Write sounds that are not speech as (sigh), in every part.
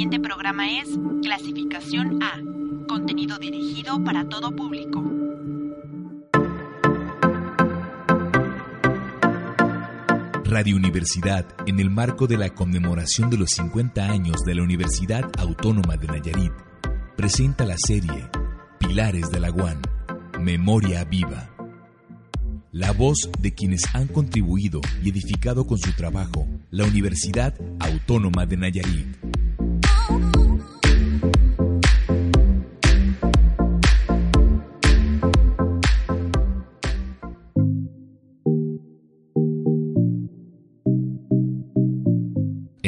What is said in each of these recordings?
siguiente programa es Clasificación A, contenido dirigido para todo público. Radio Universidad, en el marco de la conmemoración de los 50 años de la Universidad Autónoma de Nayarit, presenta la serie Pilares de la UAN, Memoria Viva. La voz de quienes han contribuido y edificado con su trabajo la Universidad Autónoma de Nayarit.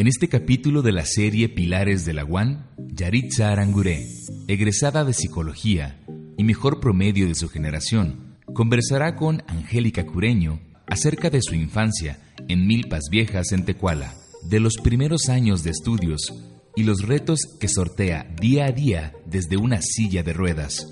En este capítulo de la serie Pilares de la UAN, Yaritza Aranguré, egresada de Psicología y mejor promedio de su generación, conversará con Angélica Cureño acerca de su infancia en Milpas Viejas en Tecuala, de los primeros años de estudios y los retos que sortea día a día desde una silla de ruedas.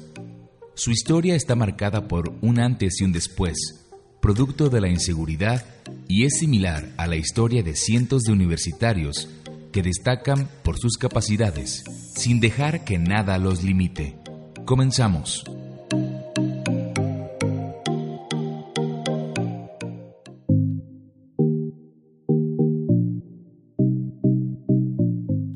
Su historia está marcada por un antes y un después, producto de la inseguridad y es similar a la historia de cientos de universitarios que destacan por sus capacidades, sin dejar que nada los limite. Comenzamos.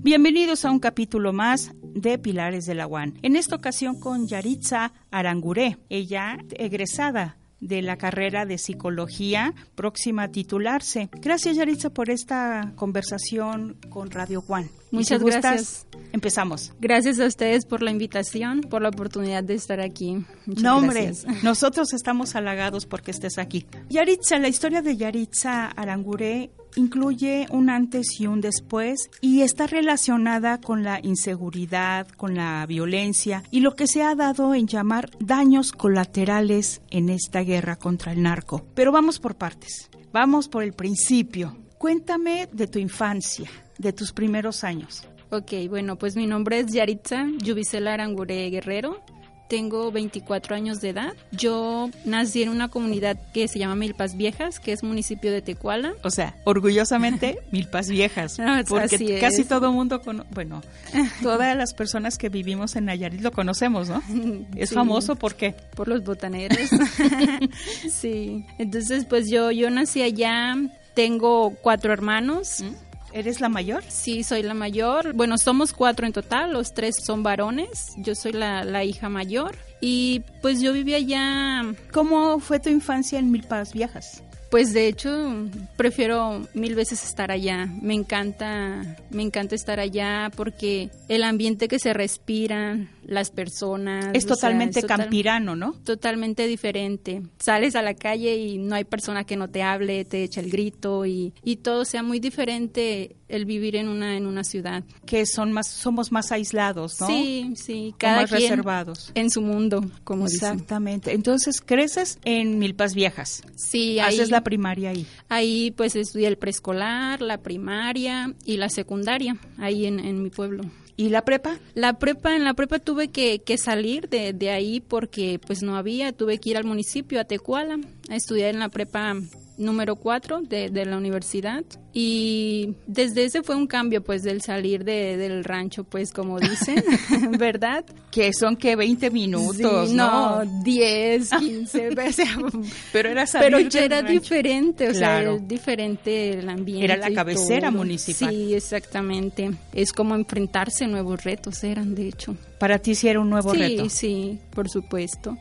Bienvenidos a un capítulo más de Pilares de la UAN. En esta ocasión con Yaritza Aranguré, ella egresada de la carrera de psicología próxima a titularse. Gracias Yaritza por esta conversación con Radio Juan. Muchas gracias. Empezamos. Gracias a ustedes por la invitación, por la oportunidad de estar aquí. Muchas no, hombre, gracias. (laughs) nosotros estamos halagados porque estés aquí. Yaritza, la historia de Yaritza Aranguré incluye un antes y un después y está relacionada con la inseguridad, con la violencia y lo que se ha dado en llamar daños colaterales en esta guerra contra el narco. Pero vamos por partes. Vamos por el principio. Cuéntame de tu infancia, de tus primeros años. Ok, bueno, pues mi nombre es Yaritza Yubicela Arangure Guerrero. Tengo 24 años de edad. Yo nací en una comunidad que se llama Milpas Viejas, que es municipio de Tecuala. O sea, orgullosamente (laughs) Milpas Viejas. No, porque así casi todo mundo, cono bueno, todas las personas que vivimos en Nayarit lo conocemos, ¿no? (laughs) Es Sí. famoso porque por los botaneros. (laughs) sí. Entonces, pues yo, yo nací allá. Tengo cuatro hermanos. Eres la mayor. Sí, soy la mayor. Bueno, somos cuatro en total, los tres son varones. Yo soy la, la hija mayor. Y pues yo vivía allá, ¿Cómo fue tu infancia en Milpas Viejas? Pues de hecho prefiero mil veces estar allá. Me encanta, me encanta estar allá porque el ambiente que se respira, las personas. Es sea, totalmente total- campirano, ¿no? totalmente diferente. Sales a la calle y no hay persona que no te hable, te echa el grito y, y todo sea muy diferente el vivir en una en una ciudad. Que son más, somos más aislados, ¿no? Sí, sí, O cada más quien reservados. en su mundo, como dicen. Exactamente. Entonces creces en Milpas Viejas. Sí, ahí, Haces la primaria ahí. ahí pues estudié el preescolar, la primaria y la secundaria, ahí en, en mi pueblo. ¿Y la prepa? La prepa, en la prepa tuve que, que salir de, de ahí porque pues no había, tuve que ir al municipio, a Tecuala, a estudiar en la prepa número 4 de, de la universidad y desde ese fue un cambio pues del salir de, del rancho pues como dicen, (laughs) (laughs) ¿verdad? Que son que 20 minutos, Sí, ¿no? 10, 15, o sea, Pero era salir pero ya era rancho. diferente, o Claro. sea, diferente el ambiente. Era la cabecera municipal. Sí, exactamente. Es como enfrentarse nuevos retos, eran de hecho. Para ti sí era un nuevo sí, reto. sí, por supuesto.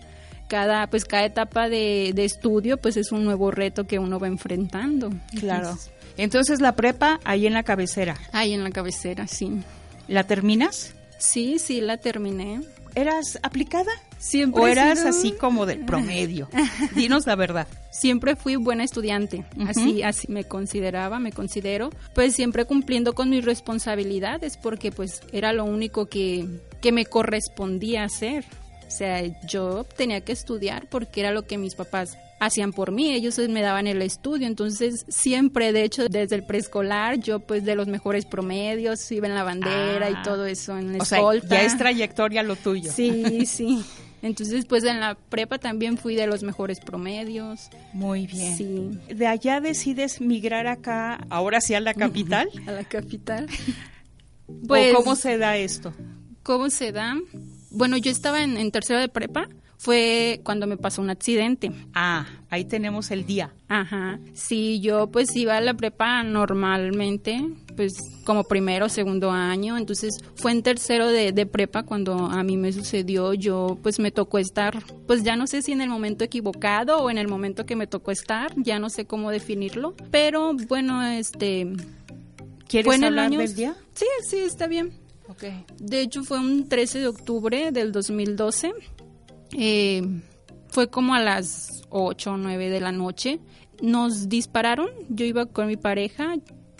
Cada, pues cada etapa de, de estudio, pues es un nuevo reto que uno va enfrentando. Claro. Entonces, Entonces la prepa ahí en la cabecera. ahí en la cabecera, sí. ¿La terminas? Sí, sí, la terminé. ¿Eras aplicada? Siempre ¿O eras sido- así como del (laughs) promedio? Dinos la verdad. Siempre fui buena estudiante, así, así me consideraba, me considero, pues siempre cumpliendo con mis responsabilidades, porque pues era lo único que, que me correspondía hacer. O sea, yo tenía que estudiar porque era lo que mis papás hacían por mí, ellos me daban el estudio, entonces siempre, de hecho, desde el preescolar, yo pues de los mejores promedios, iba en la bandera Ah. y todo eso, en la O sea, escolta. ya es trayectoria lo tuyo. Sí, (laughs) sí. Entonces, pues en la prepa también fui de los mejores promedios. Muy bien. Sí, De allá decides migrar acá, ahora sí a la (laughs) capital. a la capital. ¿O cómo se da esto? ¿Cómo se da? Bueno, yo estaba en, en tercero de prepa. Fue cuando me pasó un accidente. Ah, ahí tenemos el día. Ajá. Sí, yo pues iba a la prepa normalmente, pues como primero o segundo año. Entonces fue en tercero de, de prepa cuando a mí me sucedió. Yo pues me tocó estar, pues ya no sé si en el momento equivocado o en el momento que me tocó estar, ya no sé cómo definirlo. Pero bueno, este... ¿Quieres fue en el hablar año... del día? Sí, sí, está bien. Ok. De hecho, fue un 13 de octubre del 2012. Eh, fue como a las 8 o 9 de la noche. Nos dispararon. Yo iba con mi pareja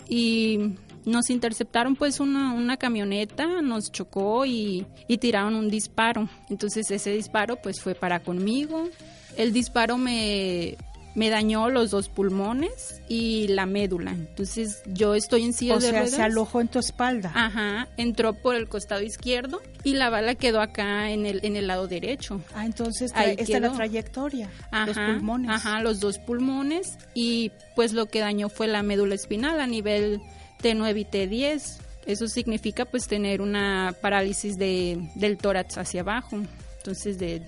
y nos interceptaron pues una, una camioneta, nos chocó y, y tiraron un disparo. Entonces ese disparo pues fue para conmigo. El disparo me, me dañó los dos pulmones y la médula. Entonces yo estoy en silla O de sea, ruedas. se alojó en tu espalda. Ajá, entró por el costado izquierdo y la bala quedó acá en el, en el lado derecho. Ah, entonces Ahí esta es la trayectoria. Ajá, los pulmones. Ajá, los dos pulmones y pues lo que dañó fue la médula espinal a nivel T9 y T10. Eso significa pues tener una parálisis de, del tórax hacia abajo. Entonces de...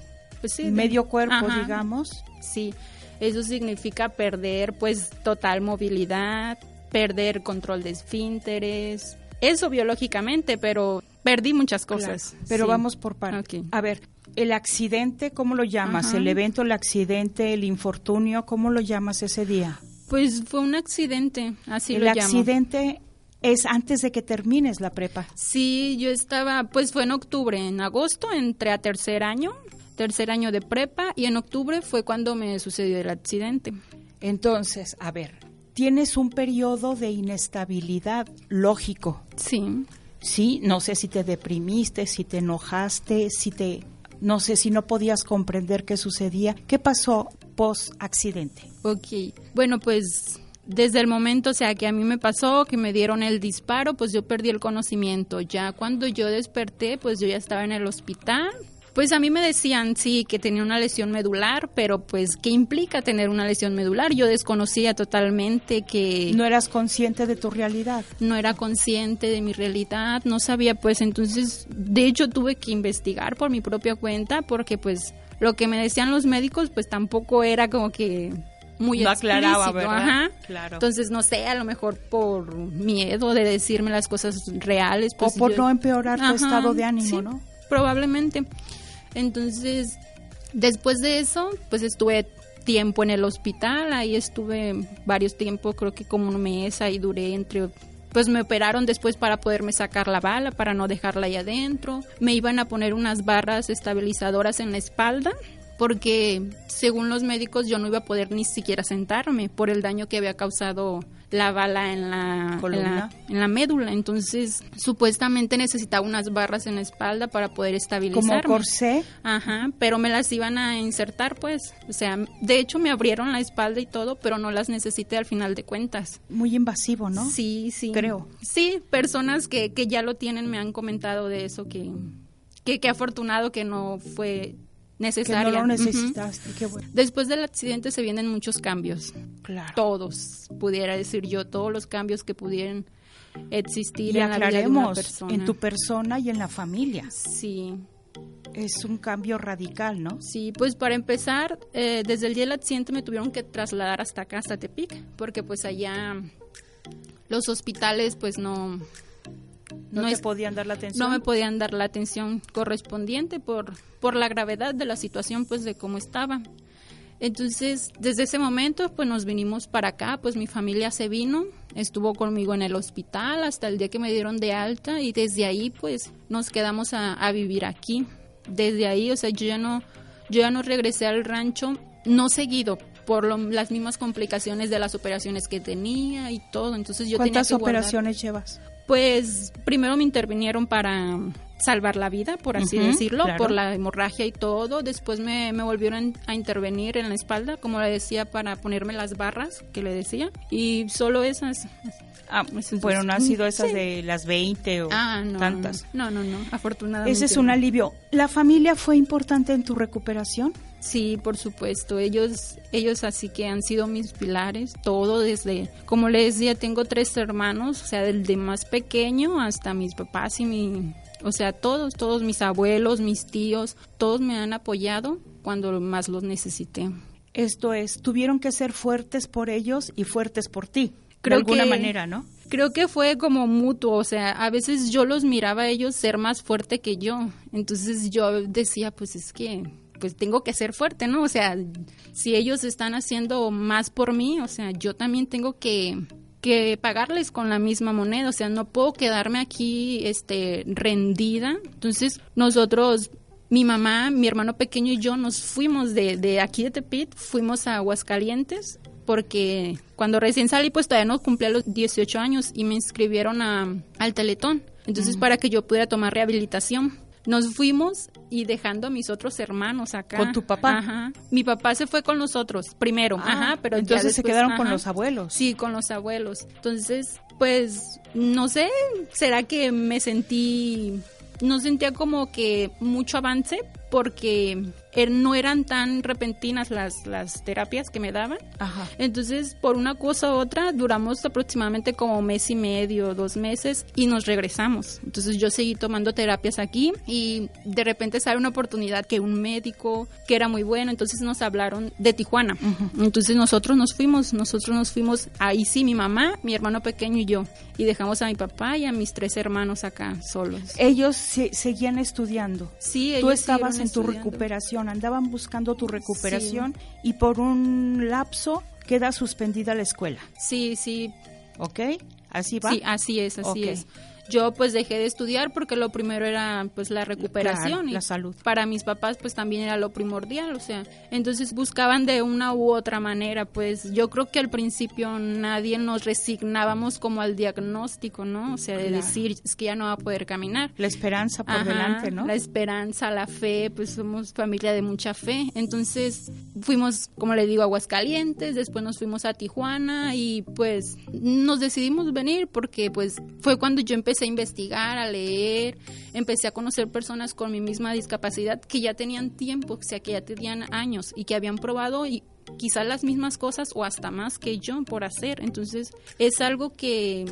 Pues, sí, de- Medio cuerpo, Ajá. digamos. Sí, eso significa perder pues total movilidad, perder control de esfínteres. Eso biológicamente, pero perdí muchas cosas. Claro, pero Sí. vamos por partes. A ver, el accidente, ¿cómo lo llamas? Ajá. El evento, el accidente, el infortunio, ¿cómo lo llamas ese día? Pues fue un accidente, así el lo llamo. accidente es antes de que termines la prepa. Sí, yo estaba, pues fue en octubre, en agosto entré a tercer año, tercer año de prepa y en octubre fue cuando me sucedió el accidente. Entonces, a ver, tienes un periodo de inestabilidad lógico. Sí. Sí, no sé si te deprimiste, si te enojaste, si te no sé si no podías comprender qué sucedía. ¿Qué pasó post accidente? Ok, bueno, pues desde el momento, o sea, que a mí me pasó, que me dieron el disparo, pues yo perdí el conocimiento. Ya cuando yo desperté, pues yo ya estaba en el hospital. Pues a mí me decían, sí, que tenía una lesión medular, pero pues, ¿qué implica tener una lesión medular? Yo desconocía totalmente que No eras consciente de tu realidad. no era consciente de mi realidad, no sabía pues entonces, de hecho tuve que investigar por mi propia cuenta porque pues lo que me decían los médicos pues tampoco era como que muy No aclaraba, explícito, ¿verdad? ajá. Claro. Entonces, no sé, a lo mejor por miedo de decirme las cosas reales. Pues, o por yo- no empeorar tu Ajá, estado de ánimo, sí, ¿no? Probablemente. Entonces, después de eso, pues estuve tiempo en el hospital, ahí estuve varios tiempos, creo que como un mes, ahí duré entre... Pues me operaron después para poderme sacar la bala, para no dejarla ahí adentro. Me iban a poner unas barras estabilizadoras en la espalda, porque según los médicos yo no iba a poder ni siquiera sentarme por el daño que había causado la bala en la, en la, en la médula. Entonces, supuestamente necesitaba unas barras en la espalda para poder Como estabilizarme. corsé. Ajá, pero me las iban a insertar, pues. O sea, de hecho me abrieron la espalda y todo, pero no las necesité al final de cuentas. Muy invasivo, ¿no? Sí, sí. Creo. Sí, personas que, que ya lo tienen me han comentado de eso, que, que, que afortunado que no fue Que necesaria. no lo Ujú. necesitaste. Qué bueno. Después del accidente se vienen muchos cambios. Claro. Todos, pudiera decir yo, todos los cambios que pudieran existir Y en la vida de una aclaremos, persona. en tu persona y en la familia. Sí, Es un cambio radical, ¿no? sí, pues para empezar, eh, desde el día del accidente me tuvieron que trasladar hasta acá, hasta Tepic, porque pues allá los hospitales pues no... No, no te es- podían dar la atención. no me podían dar la atención correspondiente por, por la gravedad de la situación, pues de cómo estaba. Entonces, desde ese momento, pues nos vinimos para acá, pues mi familia se vino, estuvo conmigo en el hospital hasta el día que me dieron de alta y desde ahí, pues nos quedamos a, a vivir aquí. desde ahí, o sea, yo ya no, yo ya no regresé al rancho, no seguido, por las mismas complicaciones de las operaciones que tenía y todo. Entonces yo ¿Cuántas tenía que operaciones llevas? Pues primero me intervinieron para salvar la vida, por así decirlo, por la hemorragia y todo. Después me, me, volvieron a intervenir en la espalda, como le decía, para ponerme las barras que le decía. Y solo esas. Ah, bueno, no han sido esas de las 20 o ah, no, tantas. No, no, no, afortunadamente. Ese es un alivio. ¿La familia fue importante en tu recuperación? Sí, por supuesto. Ellos, ellos así que han sido mis pilares. Todo desde, como les decía, tengo tres hermanos, o sea, desde más pequeño hasta mis papás y mi, o sea, todos, todos mis abuelos, mis tíos, todos me han apoyado cuando más los necesité. Esto es, tuvieron que ser fuertes por ellos y fuertes por ti. Creo de alguna manera, ¿no? Creo que fue como mutuo, o sea, a veces yo los miraba a ellos ser más fuerte que yo. Entonces yo decía, pues es que pues tengo que ser fuerte, ¿no? O sea, si ellos están haciendo más por mí, o sea, yo también tengo que que pagarles con la misma moneda, o sea, no puedo quedarme aquí este rendida. Entonces, nosotros mi mamá, mi hermano pequeño y yo nos fuimos de, de aquí de Tepit, fuimos a Aguascalientes porque cuando recién salí pues todavía no cumplía los 18 años y me inscribieron a, al Teletón. Entonces para que yo pudiera tomar rehabilitación. Nos fuimos y dejando a mis otros hermanos acá. ¿Con tu papá? Ajá. Mi papá se fue con nosotros primero, ah, ajá, pero entonces se quedaron con los abuelos. Sí, con los abuelos. Entonces, pues no sé, será que me sentí no sentía como que mucho avance porque Er, no eran tan repentinas las, las terapias que me daban. Ajá. Entonces, por una cosa u otra, duramos aproximadamente como mes y medio, dos meses y nos regresamos. Entonces, yo seguí tomando terapias aquí y de repente sale una oportunidad que un médico que era muy bueno, entonces nos hablaron de Tijuana. Entonces, nosotros nos fuimos, nosotros nos fuimos ahí sí, mi mamá, mi hermano pequeño y yo. Y dejamos a mi papá y a mis tres hermanos acá solos. Ellos seguían estudiando. Sí, ellos Tú estabas en tu recuperación andaban buscando tu recuperación y por un lapso queda suspendida la escuela. Sí, sí. ¿Ok? ¿Así va? Sí, así es, así es yo pues dejé de estudiar porque lo primero era pues la recuperación y la salud. Para mis papás pues también era lo primordial, o sea, entonces buscaban de una u otra manera, pues yo creo que al principio nadie nos resignábamos como al diagnóstico, ¿no? O sea, de decir es que ya no va a poder caminar. La esperanza por delante, ¿no? La esperanza, la fe, pues somos familia de mucha fe. Entonces, fuimos, como le digo, a Aguascalientes, después nos fuimos a Tijuana y pues nos decidimos venir porque pues fue cuando yo empecé a investigar, a leer, empecé a conocer personas con mi misma discapacidad que ya tenían tiempo, o sea, que ya tenían años y que habían probado y quizás las mismas cosas o hasta más que yo por hacer. Entonces es algo que,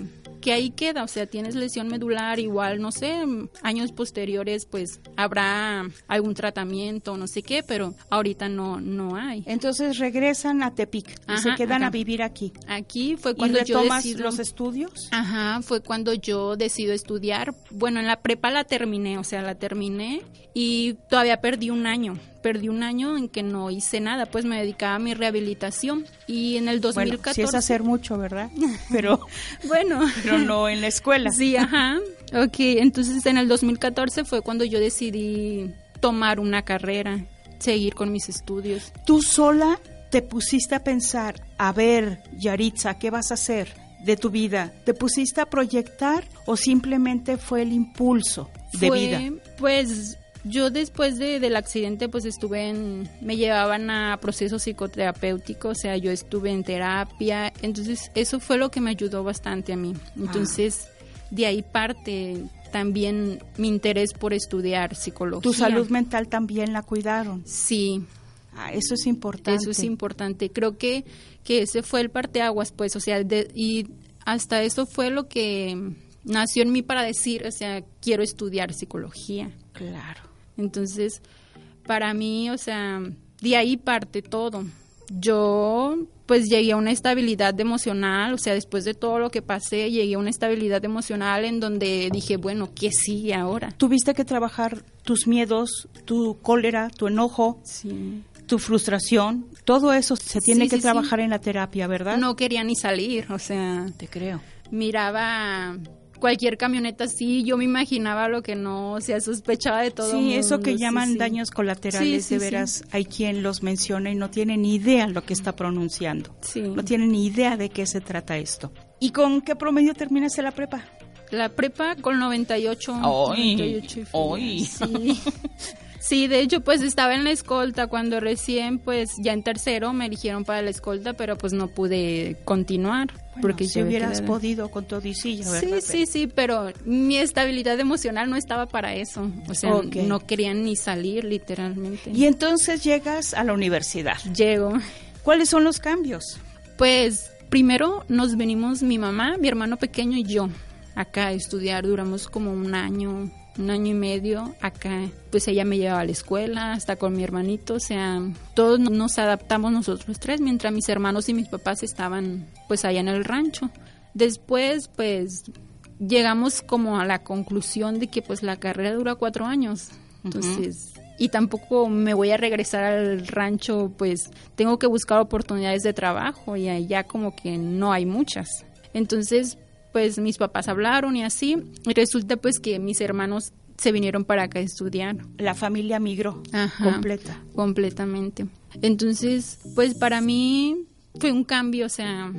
que ahí queda, o sea, tienes lesión medular, igual, no sé, años posteriores pues habrá algún tratamiento, no sé qué, pero ahorita no, no hay. Entonces regresan a Tepic y se quedan a vivir aquí. Aquí fue cuando yo decido, los estudios. Ajá, fue cuando yo decido estudiar. Bueno, en la prepa la terminé, o sea, la terminé y todavía perdí un año perdí un año en que no hice nada, pues me dedicaba a mi rehabilitación y en el 2014... Bueno, sí es hacer mucho, ¿verdad? (laughs) Pero bueno, pero no en la escuela. Sí, ajá. Ok, entonces en el 2014 fue cuando yo decidí tomar una carrera, seguir con mis estudios. ¿Tú sola te pusiste a pensar, a ver, Yaritza, ¿qué vas a hacer? de tu vida? ¿Te pusiste a proyectar o simplemente fue el impulso de vida? Pues yo después de, del accidente pues estuve en, me llevaban a procesos psicoterapéuticos, o sea, yo estuve en terapia, entonces eso fue lo que me ayudó bastante a mí. Entonces, de ahí parte también mi interés por estudiar psicología. ¿Tu salud mental también la cuidaron? Sí. Ah, eso es importante. Eso es importante. Creo que, que ese fue el parteaguas, pues, o sea, y hasta eso fue lo que nació en mí para decir, o sea, quiero estudiar psicología. Claro. Entonces, para mí, o sea, de ahí parte todo. Yo pues llegué a una estabilidad emocional, o sea, después de todo lo que pasé, llegué a una estabilidad emocional en donde dije, bueno, ¿qué sigue ahora? Tuviste que trabajar tus miedos, tu cólera, tu enojo, tu frustración, todo eso se tiene que trabajar en la terapia, ¿verdad? No quería ni salir, o sea, te creo. Miraba cualquier camioneta sí, yo me imaginaba lo que no, o sea, sospechaba de todo. Sí, eso que llaman daños colaterales, de veras, hay quien los menciona y no tiene ni idea lo que está pronunciando. Sí. No tiene ni idea de qué se trata esto. ¿Y con qué promedio terminaste la prepa? La prepa con 98. ¡Ay! 98 ¡Ay! Sí. (laughs) Sí, de hecho, pues estaba en la escolta cuando recién, pues ya en tercero me eligieron para la escolta, pero pues no pude continuar. porque si yo hubieras podido con todo y Sí, sí, sí, pero mi estabilidad emocional no estaba para eso. O sea, no querían ni salir, literalmente. Y entonces llegas a la universidad. Llego. ¿Cuáles son los cambios? Pues primero nos venimos mi mamá, mi hermano pequeño y yo acá a estudiar. Duramos como un año, un año y medio acá. Pues ella me llevaba a la escuela, hasta con mi hermanito, o sea, todos nos adaptamos nosotros tres, mientras mis hermanos y mis papás estaban pues allá en el rancho. Después, pues llegamos como a la conclusión de que pues la carrera dura cuatro años. Entonces, y tampoco me voy a regresar al rancho, pues tengo que buscar oportunidades de trabajo y allá como que no hay muchas. Entonces, pues mis papás hablaron y así, y resulta pues que mis hermanos se vinieron para acá a estudiar. La familia migró completa. Completamente. Entonces, pues para mí fue un cambio, o sea,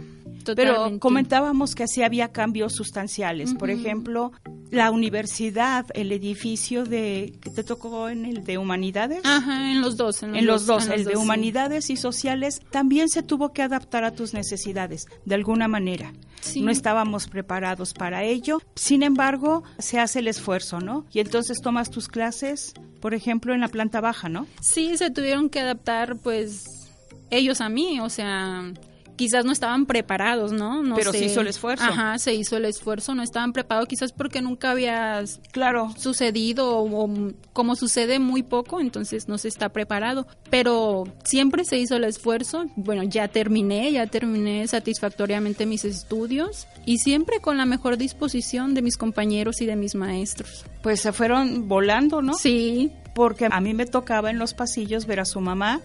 pero comentábamos que sí había cambios sustanciales. Por ejemplo, la universidad, el edificio de que te tocó en el de humanidades. Ajá, en los dos. En los, dos, el de humanidades y sociales también se tuvo que adaptar a tus necesidades de alguna manera. No estábamos preparados para ello. Sin embargo, se hace el esfuerzo, ¿no? Y entonces tomas tus clases, por ejemplo, en la planta baja, ¿no? Sí, se tuvieron que adaptar, pues, ellos a mí, o sea, quizás no estaban preparados, ¿no? no Pero se hizo el esfuerzo. Ajá, se hizo el esfuerzo, no estaban preparados quizás porque nunca había claro. sucedido o, como sucede muy poco, entonces no se está preparado. Pero siempre se hizo el esfuerzo. Bueno, ya terminé, ya terminé satisfactoriamente mis estudios y siempre con la mejor disposición de mis compañeros y de mis maestros. Pues se fueron volando, ¿no? Sí. Porque a mí me tocaba en los pasillos ver a su mamá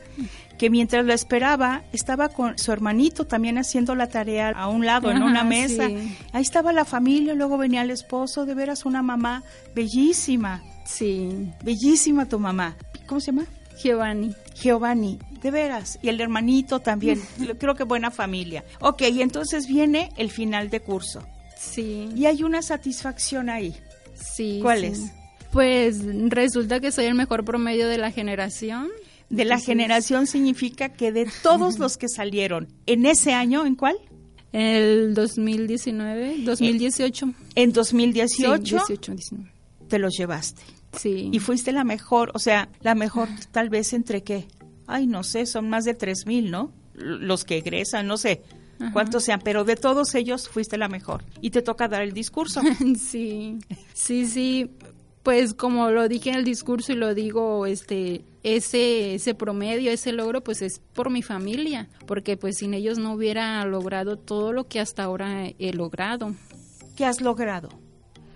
que mientras lo esperaba estaba con su hermanito también haciendo la tarea a un lado, en una mesa. Ahí estaba la familia, luego venía el esposo, de veras una mamá bellísima. Sí. Bellísima tu mamá. ¿Cómo se llama? Giovanni. Giovanni, de veras. Y el hermanito también. (laughs) Creo que buena familia. Ok, y entonces viene el final de curso. Sí. Y hay una satisfacción ahí. Sí. ¿Cuál es? Pues resulta que soy el mejor promedio de la generación de la generación significa que de todos los que salieron en ese año, ¿en cuál? En el 2019, 2018. En 2018 sí, 18, 19. te los llevaste. Sí. Y fuiste la mejor, o sea, la mejor tal vez entre qué? Ay, no sé, son más de tres mil, ¿no? Los que egresan, no sé cuántos sean, pero de todos ellos fuiste la mejor. Y te toca dar el discurso. (laughs) sí, sí, sí pues como lo dije en el discurso y lo digo, este, ese, ese promedio, ese logro, pues es por mi familia, porque pues sin ellos no hubiera logrado todo lo que hasta ahora he logrado. ¿Qué has logrado?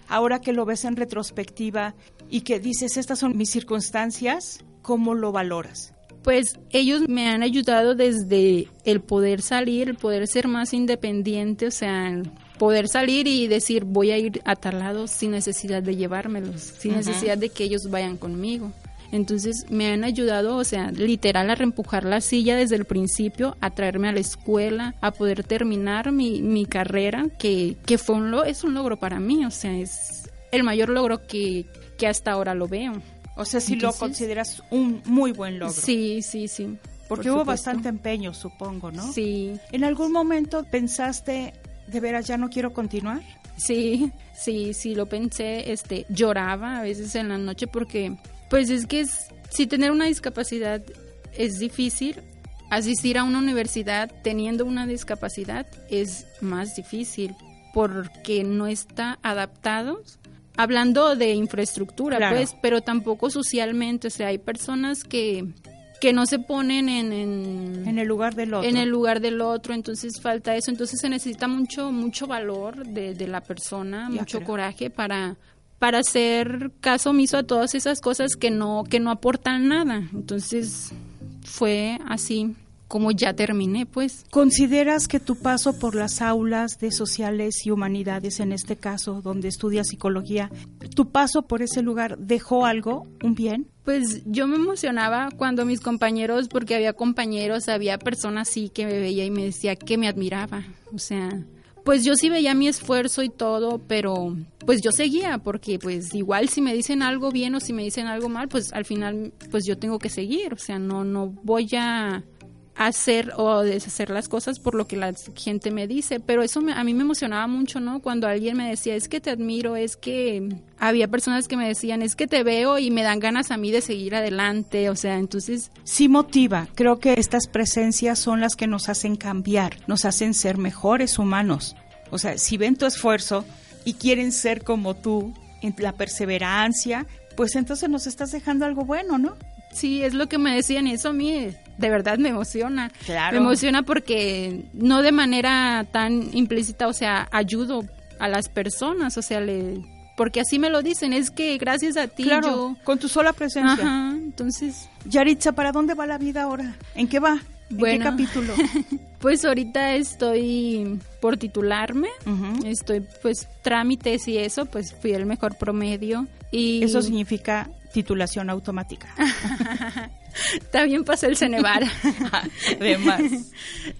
Ahora que lo ves en retrospectiva y que dices, estas son mis circunstancias, ¿cómo lo valoras? Pues ellos me han ayudado desde el poder salir, el poder ser más independiente, o sea, poder salir y decir voy a ir a tal lado sin necesidad de llevármelos, sin necesidad de que ellos vayan conmigo. Entonces me han ayudado, o sea, literal a reempujar la silla desde el principio, a traerme a la escuela, a poder terminar mi, mi carrera, que, que fue un lo, es un logro para mí, o sea, es el mayor logro que, que hasta ahora lo veo. O sea, si lo consideras un muy buen logro. Sí, sí, sí. Porque hubo bastante empeño, supongo, ¿no? Sí. ¿En algún momento pensaste, de veras ya no quiero continuar? Sí, sí, sí lo pensé, este, lloraba a veces en la noche porque, pues es que si tener una discapacidad es difícil, asistir a una universidad teniendo una discapacidad es más difícil porque no está adaptado. Hablando de infraestructura, pues, pero tampoco socialmente, o sea, hay personas que que no se ponen en, en, el lugar del otro. En el lugar del otro, entonces falta eso, entonces se necesita mucho mucho valor de, de la persona, mucho coraje para para hacer caso omiso a todas esas cosas que no que no aportan nada. Entonces fue así como ya terminé, pues. ¿Consideras que tu paso por las aulas de sociales y humanidades, en este caso, donde estudias psicología, tu paso por ese lugar dejó algo, un bien? Pues yo me emocionaba cuando mis compañeros, porque había compañeros, había personas sí que me veía y me decía que me admiraba. O sea, pues yo sí veía mi esfuerzo y todo, pero pues yo seguía porque pues igual si me dicen algo bien o si me dicen algo mal, pues al final pues yo tengo que seguir, o sea, no no voy a hacer o deshacer las cosas por lo que la gente me dice, pero eso a mí me emocionaba mucho, ¿no? Cuando alguien me decía, es que te admiro, es que había personas que me decían, es que te veo y me dan ganas a mí de seguir adelante, o sea, entonces... Sí motiva, creo que estas presencias son las que nos hacen cambiar, nos hacen ser mejores humanos. O sea, si ven tu esfuerzo y quieren ser como tú, en la perseverancia, pues entonces nos estás dejando algo bueno, ¿no? Sí, es lo que me decían y eso a mí de verdad me emociona. Me emociona porque no de manera tan implícita, o sea, ayudo a las personas, o sea, le porque así me lo dicen, es que gracias a ti claro, con tu sola presencia. Ajá, entonces. Yaritza, ¿para dónde va la vida ahora? ¿En qué va? ¿En qué capítulo? (laughs) pues ahorita estoy por titularme, estoy pues trámites y eso, pues fui el mejor promedio y eso significa titulación automática. (laughs) También pasó el Cenevar. (laughs) Además.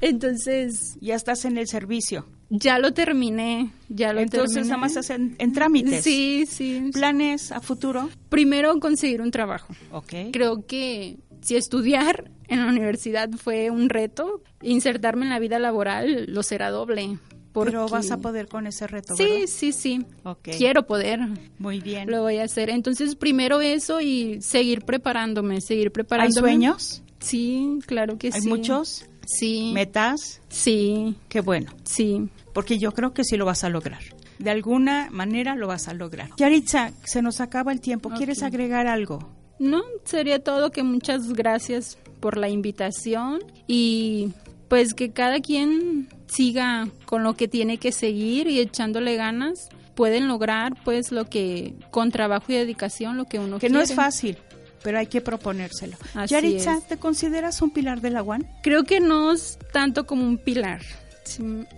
Entonces. Ya estás en el servicio. Ya lo terminé. Ya lo Entonces, nada más estás en, trámites. Sí, sí. ¿Planes a futuro? Primero, conseguir un trabajo. Ok. Creo que si estudiar en la universidad fue un reto, insertarme en la vida laboral lo será doble. Pero vas a poder con ese reto, Sí, sí, sí. Quiero poder. Muy bien. Lo voy a hacer. Entonces, primero eso y seguir preparándome, seguir preparándome. ¿Hay sueños? Sí, claro que sí. ¿Hay muchos? Sí. ¿Metas? Sí. Qué bueno. Sí. Porque yo creo que sí lo vas a lograr. De alguna manera lo vas a lograr. Yaritza, se nos acaba el tiempo. ¿Quieres agregar algo? No, sería todo que muchas gracias por la invitación y pues que cada quien siga con lo que tiene que seguir y echándole ganas, pueden lograr pues lo que con trabajo y dedicación lo que uno que quiere. no es fácil pero hay que proponérselo. Yaritza, ¿te consideras un pilar de la UAN? Creo que no es tanto como un pilar,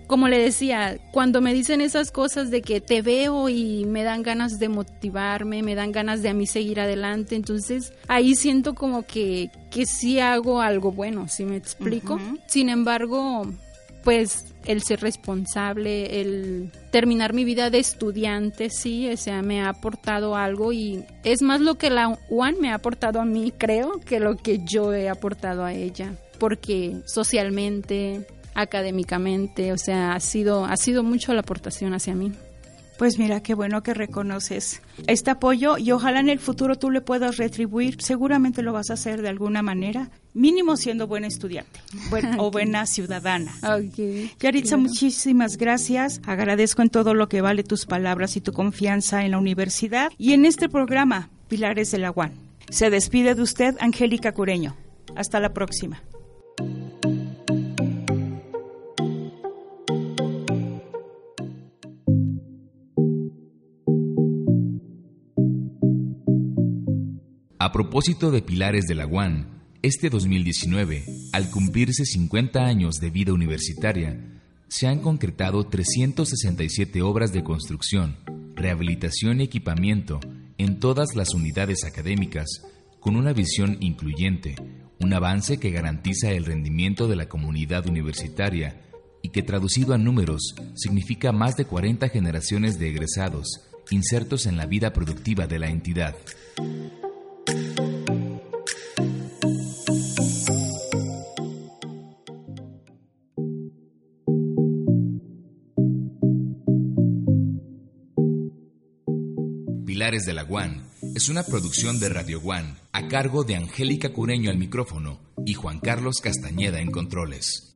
como le decía, cuando me dicen esas cosas de que te veo y me dan ganas de motivarme, me dan ganas de a mí seguir adelante, entonces ahí siento como que, que sí hago algo bueno, si me explico. Sin embargo, pues el ser responsable, el terminar mi vida de estudiante, sí, o sea, me ha aportado algo y es más lo que la UAN me ha aportado a mí, creo, que lo que yo he aportado a ella, porque socialmente, académicamente, o sea, ha sido, ha sido mucho la aportación hacia mí. Pues mira, qué bueno que reconoces este apoyo y ojalá en el futuro tú le puedas retribuir. Seguramente lo vas a hacer de alguna manera, mínimo siendo buena estudiante (laughs) o buena ciudadana. Okay, Yaritza, muchísimas gracias. Agradezco en todo lo que vale tus palabras y tu confianza en la universidad y en este programa, Pilares de la UAN. Se despide de usted, Angélica Cureño. Hasta la próxima. A propósito de Pilares de la UAN, este 2019, al cumplirse 50 años de vida universitaria, se han concretado 367 obras de construcción, rehabilitación y equipamiento en todas las unidades académicas, con una visión incluyente, un avance que garantiza el rendimiento de la comunidad universitaria y que traducido a números significa más de 40 generaciones de egresados insertos en la vida productiva de la entidad. Pilares de la UAN es una producción de Radio UAN a cargo de Angélica Cureño al micrófono y Juan Carlos Castañeda en controles.